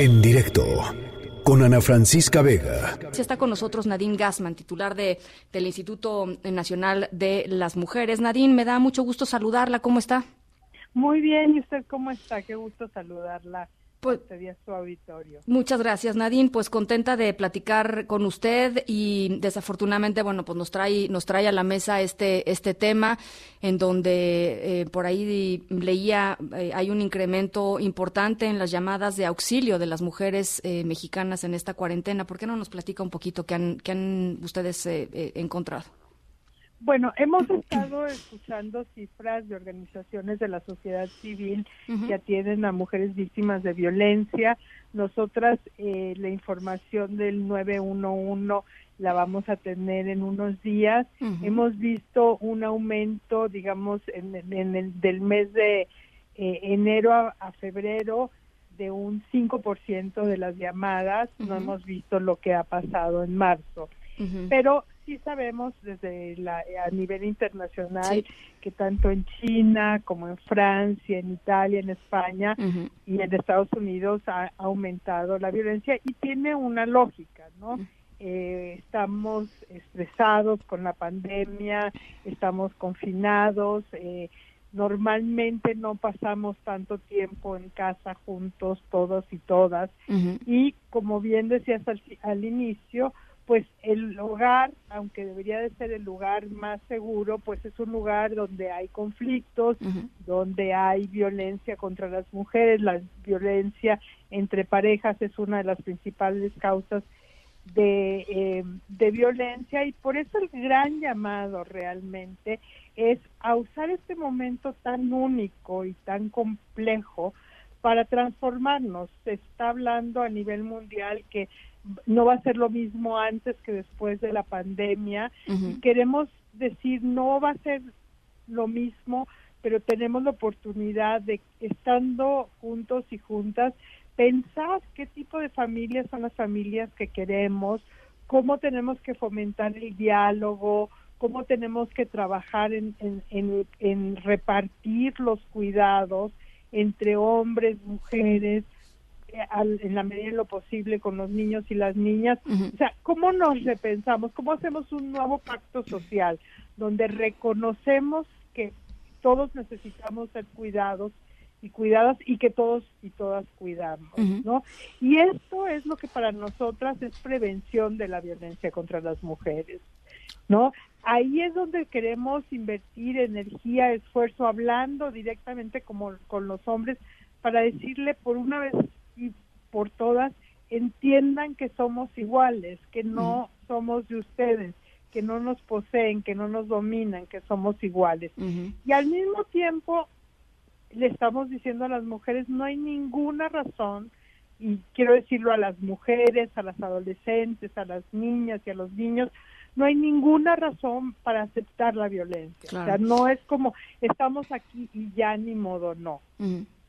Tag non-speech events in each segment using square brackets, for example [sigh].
En directo con Ana Francisca Vega. Está con nosotros Nadine Gassman, titular de, del Instituto Nacional de las Mujeres. Nadine, me da mucho gusto saludarla. ¿Cómo está? Muy bien, ¿y usted cómo está? Qué gusto saludarla. Pues, su auditorio. Muchas gracias, Nadine. Pues contenta de platicar con usted y desafortunadamente, bueno, pues nos trae, nos trae a la mesa este, este tema en donde eh, por ahí leía eh, hay un incremento importante en las llamadas de auxilio de las mujeres eh, mexicanas en esta cuarentena. ¿Por qué no nos platica un poquito qué han, qué han ustedes encontrado? Bueno, hemos estado escuchando cifras de organizaciones de la sociedad civil que atienden a mujeres víctimas de violencia. Nosotras eh, la información del 911 la vamos a tener en unos días. Hemos visto un aumento, digamos, en, el del mes de eh, enero a, febrero de un 5% de las llamadas. No hemos visto lo que ha pasado en marzo. Pero sí sabemos desde la, a nivel internacional que tanto en China como en Francia, en Italia, en España y en Estados Unidos ha aumentado la violencia y tiene una lógica, ¿no? Eh, estamos estresados con la pandemia, estamos confinados, eh, normalmente no pasamos tanto tiempo en casa juntos todos y todas y como bien decías al inicio, pues el hogar, aunque debería de ser el lugar más seguro, pues es un lugar donde hay conflictos, donde hay violencia contra las mujeres, la violencia entre parejas es una de las principales causas de, eh, de violencia y por eso el gran llamado realmente es a usar este momento tan único y tan complejo para transformarnos. Se está hablando a nivel mundial que no va a ser lo mismo antes que después de la pandemia. Queremos decir, no va a ser lo mismo, pero tenemos la oportunidad de, estando juntos y juntas, pensar qué tipo de familias son las familias que queremos, cómo tenemos que fomentar el diálogo, cómo tenemos que trabajar en, en, en repartir los cuidados entre hombres, mujeres, en la medida de lo posible con los niños y las niñas. O sea, ¿cómo nos repensamos? ¿Cómo hacemos un nuevo pacto social donde reconocemos que todos necesitamos ser cuidados y cuidadas y que todos y todas cuidamos, ¿no? Y esto es lo que para nosotras es prevención de la violencia contra las mujeres, ¿no? Ahí es donde queremos invertir energía, esfuerzo, hablando directamente como con los hombres para decirle por una vez y por todas entiendan que somos iguales, que no somos de ustedes, que no nos poseen, que no nos dominan, que somos iguales. Y al mismo tiempo le estamos diciendo a las mujeres, no hay ninguna razón, y quiero decirlo a las mujeres, a las adolescentes, a las niñas y a los niños, no hay ninguna razón para aceptar la violencia. O sea, no es como estamos aquí y ya ni modo, no.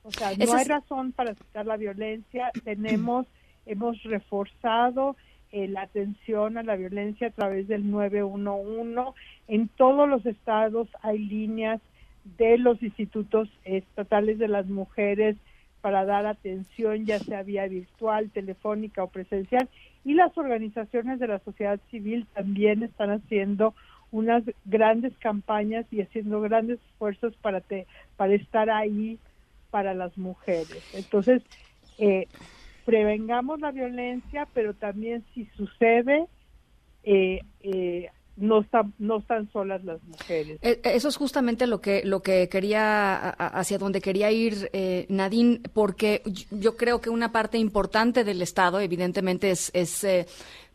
O sea, no hay razón para aceptar la violencia. [clears throat] Tenemos, hemos reforzado eh, la atención a la violencia a través del 911. En todos los estados hay líneas de los institutos estatales de las mujeres para dar atención, ya sea vía virtual, telefónica o presencial. Y las organizaciones de la sociedad civil también están haciendo unas grandes campañas y haciendo grandes esfuerzos para, para estar ahí para las mujeres. Entonces, eh, prevengamos la violencia, pero también si sucede, eh, eh, no están no están solas las mujeres. Eso es justamente lo que lo que quería hacia donde quería ir Nadine, porque yo creo que una parte importante del Estado, evidentemente, es, es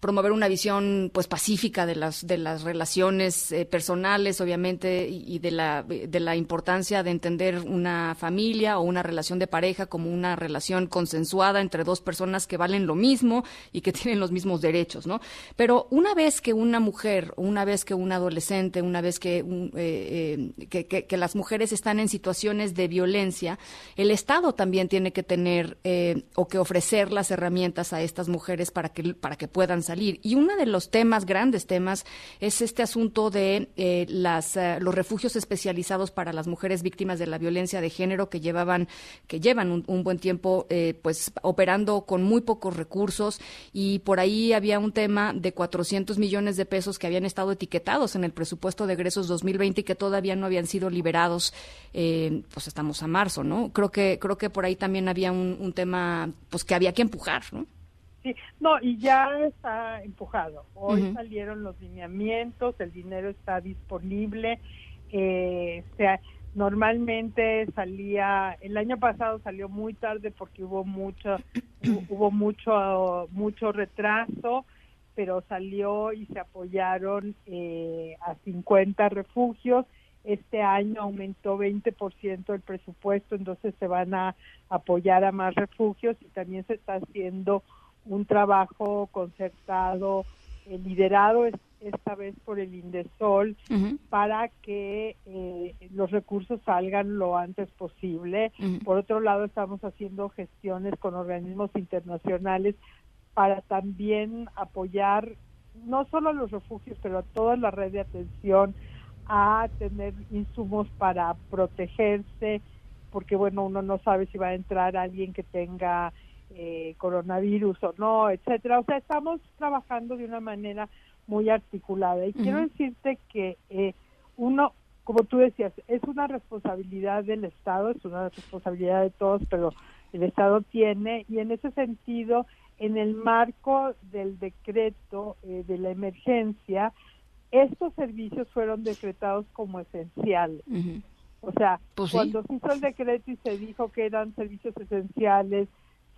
promover una visión pues pacífica de las de las relaciones eh, personales obviamente y, de la de la importancia de entender una familia o una relación de pareja como una relación consensuada entre dos personas que valen lo mismo y que [laughs] tienen los mismos derechos no pero una vez que una mujer una vez que un adolescente una vez que, eh, eh, que, que, las mujeres están en situaciones de violencia el estado también tiene que tener o que ofrecer las herramientas a estas mujeres para que para que puedan salir salir. Y uno de los temas, grandes temas, es este asunto de eh, las, eh, los refugios especializados para las mujeres víctimas de la violencia de género que llevaban, que llevan un, buen tiempo, eh, pues operando con muy pocos recursos y por ahí había un tema de 400 millones de pesos que habían estado etiquetados en el presupuesto de egresos 2020 y que todavía no habían sido liberados. pues estamos a marzo, ¿no? Creo que creo que por ahí también había un, un tema, pues que había que empujar, ¿no? Sí, no, y ya está empujado. Hoy salieron los lineamientos, el dinero está disponible. Eh, sea, normalmente salía, el año pasado salió muy tarde porque hubo mucho, hubo mucho, mucho retraso, pero salió y se apoyaron eh, a 50 refugios. Este año aumentó 20% el presupuesto, entonces se van a apoyar a más refugios y también se está haciendo un trabajo concertado, eh, liderado esta vez por el Indesol, para que eh, los recursos salgan lo antes posible. Por otro lado, estamos haciendo gestiones con organismos internacionales para también apoyar no solo a los refugios, pero a toda la red de atención a tener insumos para protegerse, porque bueno, uno no sabe si va a entrar alguien que tenga eh, coronavirus o no, etcétera. O sea, estamos trabajando de una manera muy articulada. Y quiero decirte que eh, uno, como tú decías, es una responsabilidad del Estado, es una responsabilidad de todos, pero el Estado tiene, y en ese sentido, en el marco del decreto eh, de la emergencia, estos servicios fueron decretados como esenciales. O sea, pues cuando se hizo el decreto y se dijo que eran servicios esenciales,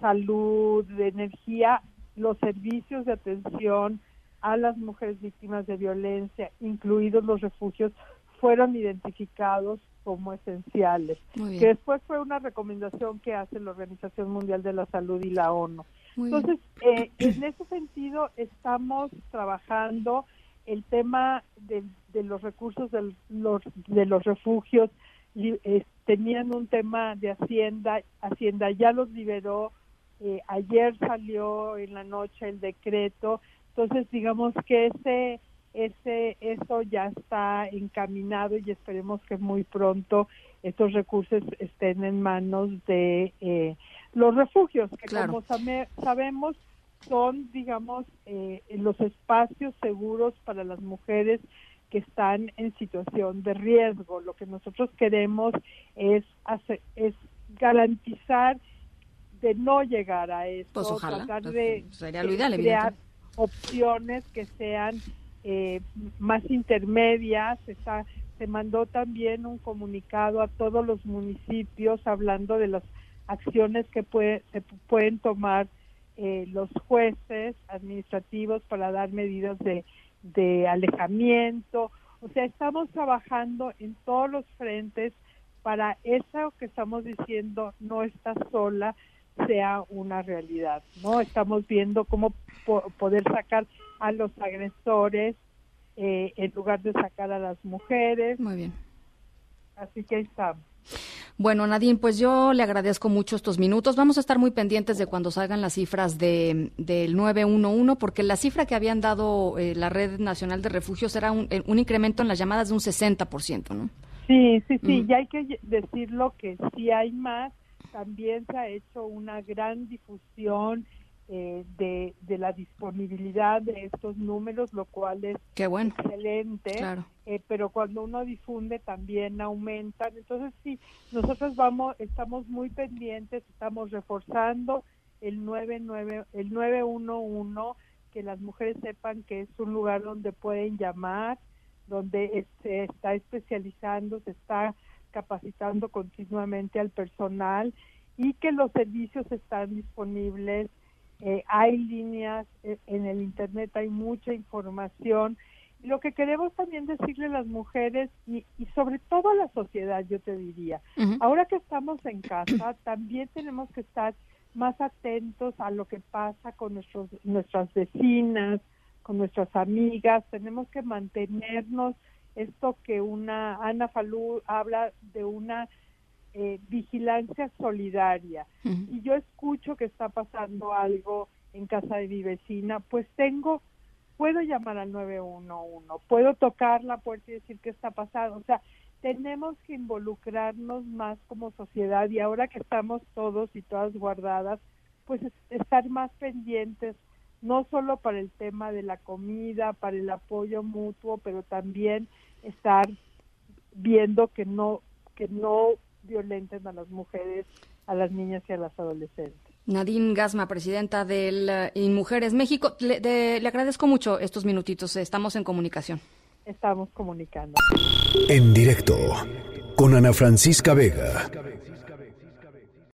salud, de energía, los servicios de atención a las mujeres víctimas de violencia, incluidos los refugios, fueron identificados como esenciales, que después fue una recomendación que hace la Organización Mundial de la Salud y la ONU. Entonces, eh, en ese sentido, estamos trabajando el tema de, los recursos de los, de los refugios. Eh, tenían un tema de Hacienda, Hacienda ya los liberó, eh, ayer salió en la noche el decreto, entonces digamos que ese ese eso ya está encaminado y esperemos que muy pronto estos recursos estén en manos de eh, los refugios que como sabemos son digamos eh, los espacios seguros para las mujeres que están en situación de riesgo. Lo que nosotros queremos es hacer, es garantizar de no llegar a eso, pues tratar pues, de, crear opciones que sean eh, más intermedias. se mandó también un comunicado a todos los municipios hablando de las acciones que puede, se pueden tomar eh, los jueces administrativos para dar medidas de, de alejamiento. O sea, estamos trabajando en todos los frentes para eso que estamos diciendo no está sola, sea una realidad, ¿no? Estamos viendo cómo poder sacar a los agresores eh, en lugar de sacar a las mujeres. Muy bien. Así que ahí estamos. Bueno, Nadine, pues yo le agradezco mucho estos minutos. Vamos a estar muy pendientes de cuando salgan las cifras de, del 911, porque la cifra que habían dado eh, la Red Nacional de Refugios era un, eh, un, incremento en las llamadas de un 60%, ¿no? Sí, sí, sí, y hay que decirlo que sí hay más, también se ha hecho una gran difusión eh, de, de, la disponibilidad de estos números, lo cual es excelente. Eh, pero cuando uno difunde también aumentan. Entonces sí, nosotros vamos, estamos muy pendientes, estamos reforzando el 99, el 911, que las mujeres sepan que es un lugar donde pueden llamar, donde se está especializando, se está capacitando continuamente al personal y que los servicios están disponibles. Eh, hay líneas eh, en el Internet, hay mucha información. lo que queremos también decirle a las mujeres y, sobre todo a la sociedad, yo te diría, ahora que estamos en casa, [clears throat] también tenemos que estar más atentos a lo que pasa con nuestros, nuestras vecinas, con nuestras amigas, tenemos que mantenernos esto que una Ana Falú habla de una eh, vigilancia solidaria. Y yo escucho que está pasando algo en casa de mi vecina, pues tengo, puedo llamar al 911, puedo tocar la puerta y decir qué está pasando. O sea, tenemos que involucrarnos más como sociedad y ahora que estamos todos y todas guardadas, pues estar más pendientes, no solo para el tema de la comida, para el apoyo mutuo, pero también estar viendo que no que no violenten a las mujeres, a las niñas y a las adolescentes. Nadine Gasma, presidenta del uh, Mujeres México, le, le agradezco mucho estos minutitos. Estamos en comunicación. Estamos comunicando. En directo con Ana Francisca Vega.